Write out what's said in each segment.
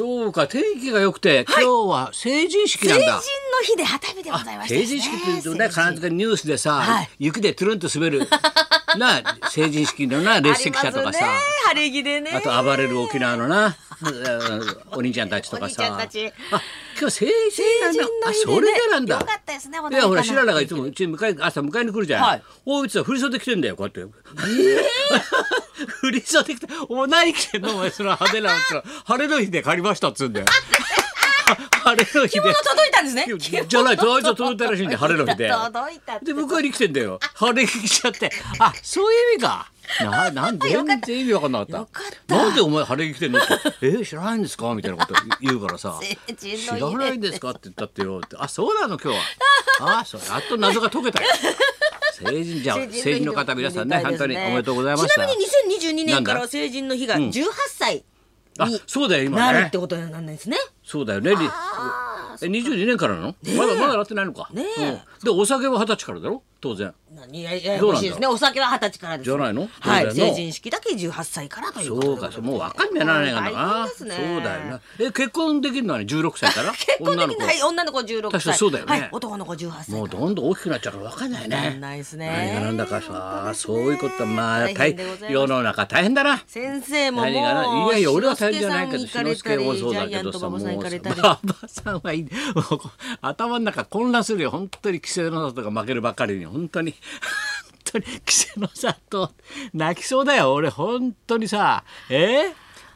そうか天気が良くて、今日は成人式なんだ。成人の日で旗日でございました成人式って言うとね必ずニュースでさ、はい。雪でトゥルンと滑るな成人式のな 列席者とかさあね晴れ着でね。あと暴れる沖縄のな うんお兄ちゃんたちとかさ。あ今日成人なんだ。あそれでなんだ。よかったですねいやほら白良がいつももうちに迎え朝迎えに来るじゃん、はい。おいつは振り袖着てんだよこうやって、振り袖着てお何着てんのお前その派手なやつ。ら晴れの日で借りましたっつうんだよ 晴れの日で。着物届いたんですね。じゃないとあいつは届いたらしいんで晴れの日で。届いたで向かいに来てんだよ。晴れ着ちゃって。あそういう意味か。ななんで全然意味わかんなかった。なんでお前晴れ着着てんの？っ てえ知らないんですか？みたいなこと言うからさ。知らないんですか？って言ったってよ。ってあそうなの今日は。あそう。やっと謎が解けたよ。成人じゃあ成人の方皆さんね本当におめでとうございました。ちなみに2022年から成人の日が18歳あになるってことになるんですねそうだよね。りえ22年からなの？まだまだなってないのか？ねえ。うん。でお酒は二十歳からだろ？当然。いやいやしいですね。お酒は二十歳からですじゃないの？はい。成人式だけ18歳からということそうか、もうわかんねえな。らないかそうだよな。え、結婚できるのはね、16歳から？結婚できないはい女の子16確か歳にそうだよね。はい男の子18歳もうどんどん大きくなっちゃうからわかんないね。んないですね。なんだかさ、そういうことはまあ世の中大変だな。先生ももいやいや俺は大変じゃないけど篠介さん行かれたり篠介もそうだけどさもう馬場さんはいい。頭の中混乱するよ。本当に稀勢の里が負けるばかりに本当に 本当に稀勢の里泣きそうだよ。俺本当にさえ？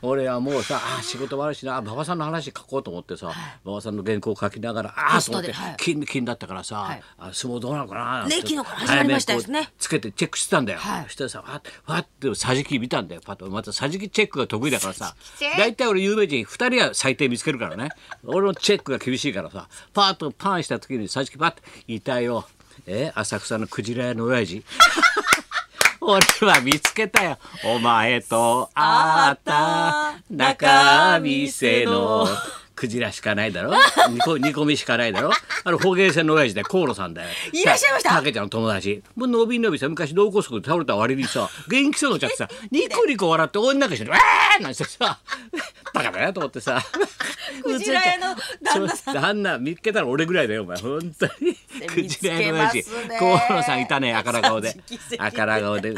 俺はもうさあ仕事悪いしな。馬場さんの話書こうと思ってさ馬場さんの原稿を書きながらああと思って金金だったからさ、はい。あ相撲どうなのかな？ね昨日から始まりましたですね。つけてチェックしてたんだよ、はい。そしたらさわっわって桟敷見たんだよ。パッとまた桟敷チェックが得意だからさ大体俺有名人2人は最低見つけるからね。俺のチェックが厳しいからさパーッとパンした時に桟敷パッといたよえ浅草のクジラ屋の親父？俺は見つけたよ。お前と会った中店のクジラしかないだろ？煮込みしかないだろ？あの方言線の親父で河野さんだよ。いらっしゃいました。たけちゃんの友達。もう伸び伸びさ昔脳梗塞で倒れた割にさ元気そうになっちゃってさニコニコ笑って女の子一緒に「わー!」なんてさバカだよと思ってさ クジラ屋の旦那さん。旦那見つけたら俺ぐらいだよお前。本当に。クジラけ屋の親父ますね。河野さんいたね 赤ら顔で。赤ら顔で。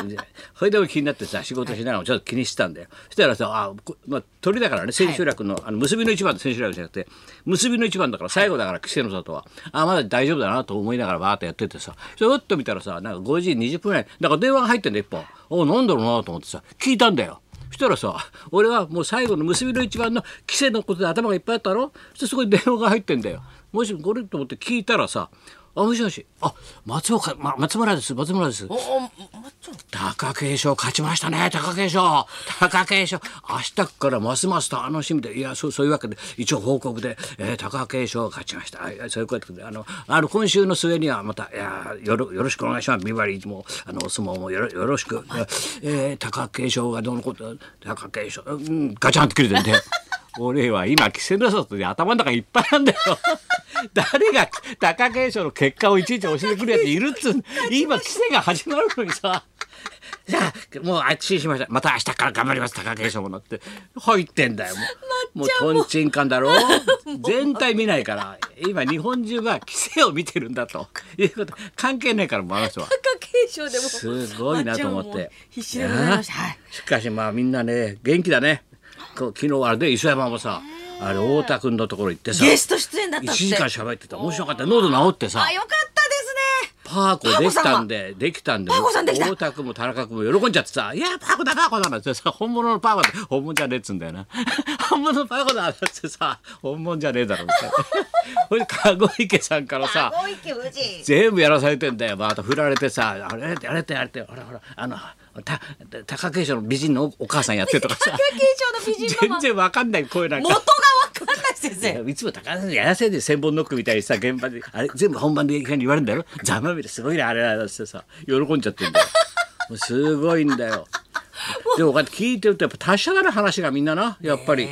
それで俺気になってさ仕事しながらちょっと気にしてたんだよ。そしたらさあこまあ鳥だからね千秋楽の,、あの結びの一番で千秋楽じゃなくて結びの一番だから最後だから稀勢の里は。あまだ大丈夫だなと思いながらバーッとやっててさ。それふっと見たらさなんか5時20分ぐらい。なんか電話が入ってんだよ一本。おなんだろうなと思ってさ聞いたんだよそしたらさ俺はもう最後の結びの一番の規制のことで頭がいっぱいあったろ？そしてそこに電話が入ってんだよ。もしこれと思って聞いたらさあもしもし。あ松岡、ま、松村です。松村です。おおまっちゃん貴景勝勝ちましたね。貴景勝。貴景勝。明日からますます楽しみで。いやそうそういうわけで一応報告で、えー、貴景勝勝ちました。はいそういうことであのあの今週の末にはまたいやよろよろしくお願いします。ビバリーもあのお相撲もよろよろしく、えー、貴景勝がどうのこと貴景勝うんガチャンって切れてんで。俺は今稀勢の里で頭の中いっぱいなんだよ。誰が貴景勝の結果をいちいち教えてくるやついるっつう。今稀勢が始まるのにさ。じゃあもう安心しましたまた明日から頑張ります貴景勝もなって。入ってんだよもう。とんちんかんだろ全体見ないから今日本中が規制を見てるんだと。いうこと。関係ないからもうあの人は。貴景勝でも。すごいなと思って。はい。しかしまあみんなね元気だね。昨日あれで磯山もさあれ太田君のところ行ってさゲスト出演だった1って。時間喋ってた。面白かった。喉治ってさ。あよかったですね。パーコできたんでできたんでパーコさんできた。太田君も田中君も喜んじゃってさ「いやパーコだパーコだ」なんてさ本物のパーコだ。本物じゃねえっつうんだよな。本物のパーコだなんてさ本物じゃねえだろみたいな。それで籠池さんからさ全部やらされてんだよ。また振られてさあれあれってあれってあれってほらほらあのた貴景勝の美人のお母さんやってとかさ。貴景勝の美人全然わかんない声なんか。元がわかんない先生。いつも高橋さんやらせで千本ノックみたいにさ現場であれ全部本番で言われるんだよ。ざまみですごいねあれあれってさ喜んじゃってんだよ。もうすごいんだよ。でもこうやって聞いてるとやっぱ達者だな話がみんななやっぱり。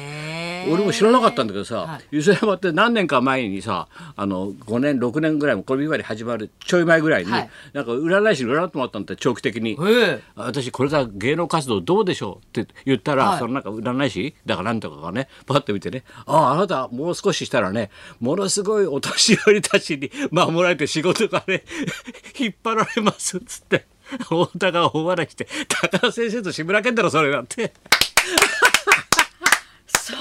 俺も知らなかったんだけどさ、はい。湯沢山って何年か前にさあの5年6年ぐらいもこれビバリー始まるちょい前ぐらいに、はい。なんか占い師に占ってもらったんだって長期的に。ええ。私これから芸能活動どうでしょうって言ったら、はい。そのなんか占い師だからなんとかがねパッと見てね「あああなたもう少ししたらねものすごいお年寄りたちに 守られて仕事がね 引っ張られます」っつって。太田が大笑いして「高田先生と志村けんだろそれ」なんて。そう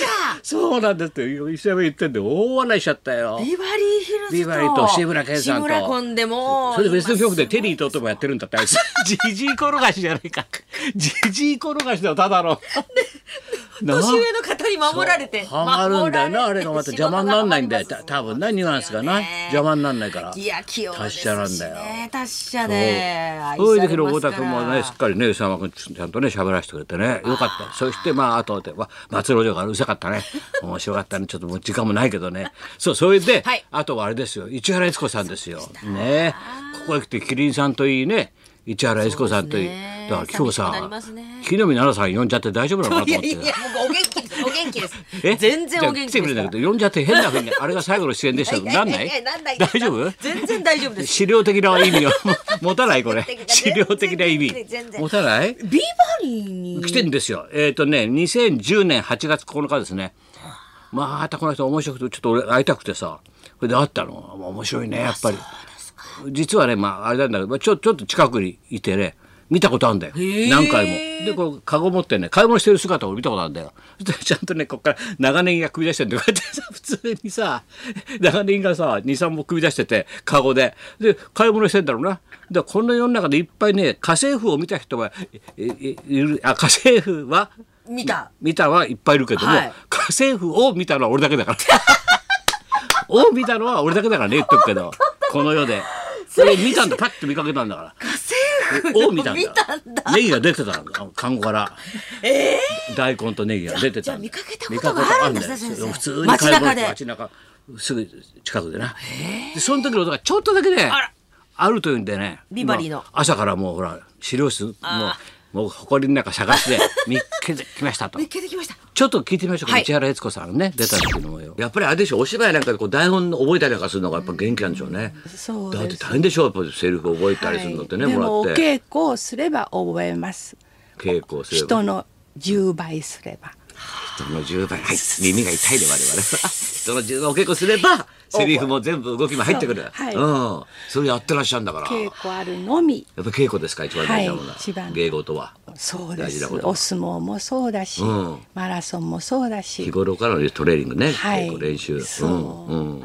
だそうなんですって。石山言ってんで大笑いしちゃったよ。ビバリーヒルズとビバリーと志村けんさんと。志村コンでも。それで別の曲でテリーと音もやってるんだって。あいつじじい転がしじゃないか。じじい転がしだよただの。な 年上の方に守られてハマるんだよなあれがまた邪魔にならないんだよ。た多分なニュアンスがな。邪魔にならないから。いや器用ですし達者なんだよ。ね。達者で。愛それでされますから。太田君もねすっかりね吉沢君ちゃんとね喋らせてくれてね。よかった。そしてまああとでわ松之丞がうるさかったね。面白かったねちょっともう時間もないけどね。そうそれで、はい。あとはあれですよ。市原悦子さんですよ。ね。ここへ来てキリンさんといいね市原悦子さんというねだから今日さね。木の実奈々さん呼んじゃって大丈夫なのかなと思っていやいやもうお元気お元気です。え？全然お元気来てくれですからたけど呼んじゃって変なふうにあれが最後の出演でしたけどなんない。大丈夫？全然大丈夫です。資料的な意味を持たないこれ。資料的な意味。全然。持たない？ビバリーに。来てんですよ。えっ、とね、2010年8月9日ですね。またこの人面白くて、ちょっと俺会いたくてさ、それで会ったの。まあ面白いね、やっぱり。実はね、まああれなんだけど、まあちょちょっと近くにいてね、見たことあるんだよ。ー何回も。で、こう、カゴ持ってね、買い物してる姿を見たことあるんだよ。ちゃんとね、こっから長ネギが首出してんで、こうやってさ、普通にさ、長ネギがさ、2、3本首出してて、カゴで。で、買い物してんだろうな。で、この世の中でいっぱいね、家政婦を見た人がいいいる、あ、家政婦は、見た見たはいっぱいいるけども、はい家政婦を見たのは俺だけだから。を見たのは俺だけだからね言っとくけどこの世で。それ見たんだ。パッと見かけたんだから。を見たんだ。見たんだ。ネギが出てたの看護から。大根とネギが出てた見かけたことがあるんだよ。普通に街中で。街中すぐ近くでな。でその時の音がちょっとだけねあるというんでね。ビバリーの。まあ朝からもうほら資料室もうもう埃の中探して 見っけてきましたと。見っけてきました。ちょっと聞いてみましょうか、はい。市原悦子さんね出たっていうのもよやっぱりあれでしょお芝居なんかでこう台本覚えたりなんかするのがやっぱ元気なんでしょうね。そうだって大変でしょやっぱりセリフ覚えたりするのってね、でもらって。稽古をすれば覚えます。稽古すれば。人の10倍すれば人の10倍。はい。耳が痛いで我々。は 人の10倍お稽古すればセリフも全部動きも入ってくる、はい。うん。それやってらっしゃるんだから。稽古あるのみ。やっぱ稽古ですか一番大事なものは、芸事は。そうです。お相撲もそうだし、うん。マラソンもそうだ日し頃からのトレーニングね、はい。稽古練習。そう。うん。うん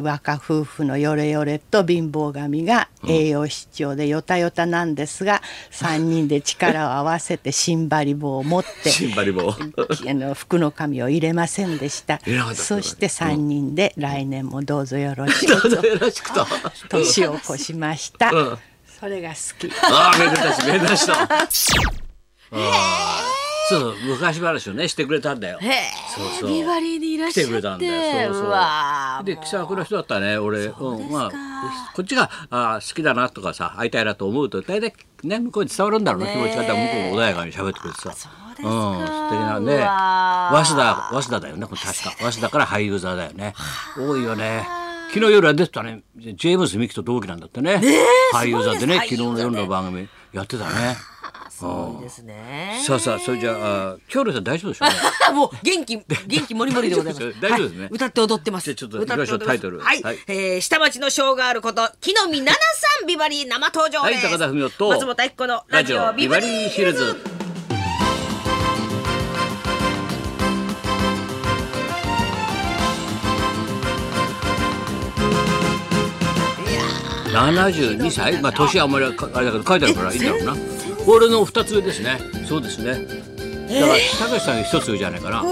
若夫婦のヨレヨレと貧乏神が栄養失調でヨタヨタなんですが、三人で力を合わせて新張り棒を持ってシンバリもあの服の紙を入れませんでした。そして三人で来年もどうぞよろしくと。ぞよろしくと。年を越しました、うん。それが好き。ああ、めでたし、めでたしと。ああそう昔話をね、してくれたんだよ。へえそうそうビバリーにいらっ来しゃっててくれたんだよ。そうそう。わーで、気さくな人だったね、俺、うん、まあ、こっちが、あー好きだなとかさ、会いたいなと思うと、大体、ね、向こうに伝わるんだろうね、気持ちが、向こうも穏やかに喋ってくれてさ。そうですかうん、素敵なね。早稲田、早稲田だよね、これ確か。早稲田から俳優座だよね。多いよね。昨日夜は出てたね、ジェームズ・ミキと同期なんだってね。俳優座でね、昨日の夜の番組やってたね。すごいですねさあさあ、それじゃあ、あ今日の人大丈夫でしょうね？もう元気元気もりもりでございます。大丈夫ですねはい歌って踊ってます。ちょっと歌って踊タイトルはい。はいえー下町のショーがあること木の実奈々さんビバリー生登場はい。高田文夫と。松本明子のラジオビバリーヒルズ。72歳？まあ年はあんまりかあれだけど書いてあるからいいんだろうな俺の2つ上ですね。そうですね。だからたけしさん1つ上じゃないかな。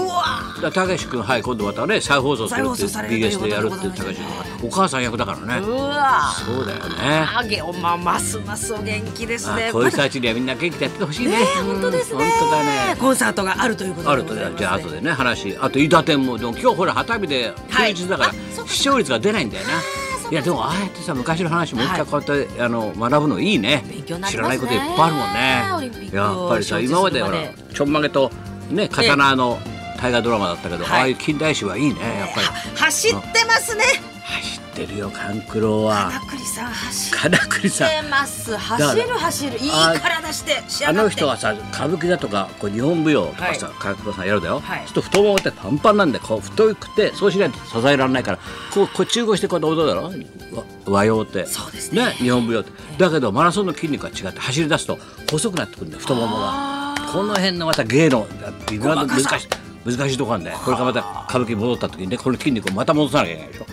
だたけし君はい今度またね再放送するっていう BS でやるっていうたけし君がお母さん役だからね。うわそうだよね。あげおまますますお元気ですね。あこういう人たちにはみんな元気でやってほしいね。ね本当ですね。うん本当だね。コンサートがあるということあるとね。じゃあ後でね話あと伊達天もでも今日ほら旗日ではい。休日だから、視聴率が出ないんだよな。いやでもああやってさ昔の話もう一回こうやって、あの学ぶのいいね。知らないこといっぱいあるもんね。やっぱりさ今までほらちょんまげとね刀の大河ドラマだったけど、はい。ああいう近代史はいいねやっぱり。は走ってますね。走ってるよ勘九郎は。金栗さん走さんてます。走る走る。いい体して仕あの人はさ歌舞伎だとかこう日本舞踊とかさは金九郎さんやるだよ、はい。ちょっと太ももってパンパンなんでこう太くてそうしないと支えられないからこうこう中腰してこうやって踊るだろ？わ和洋って。そうですね。日本舞踊って。だけどマラソンの筋肉が違って走り出すと細くなってくるんだよ太ももが。この辺のまた芸の微妙な難しい難しいとこなんだよ。これからまた歌舞伎に戻った時にねこの筋肉をまた戻さなきゃいけないでしょ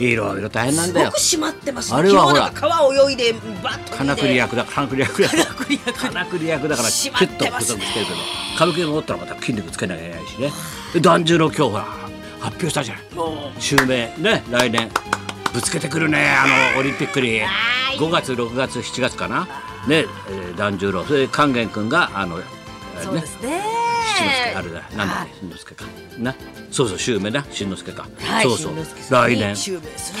いろいろ大変なんだよ。すごく締まってますあれはほら川泳いでバッと金栗役だ金栗役だ。金栗役だからキ締まっュッと細くしてるけど歌舞伎に戻ったらまた筋肉つけなきゃいけないしね。で團十郎今日ほら発表したじゃない。襲名。ね来年。ぶつけてくるねあのオリンピックに。5月6月7月かな。ねえー團十郎。それで勸玄君があのねそうですねあれだなんだっけ新之助か。な。そうそう襲名だ新之助か、はいそうそう。来年。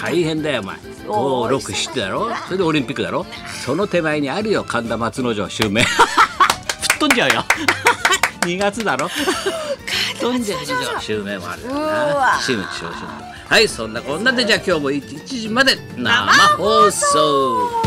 大変だよお前。おー567だろ？それでオリンピックだろ？その手前にあるよ神田松之丞襲名 吹っ飛んじゃうよ。2月だろ？飛んじゃうよ。襲名もあるよな。真打ち昇進とはいそんなこんなでじゃあ今日も1時まで生放送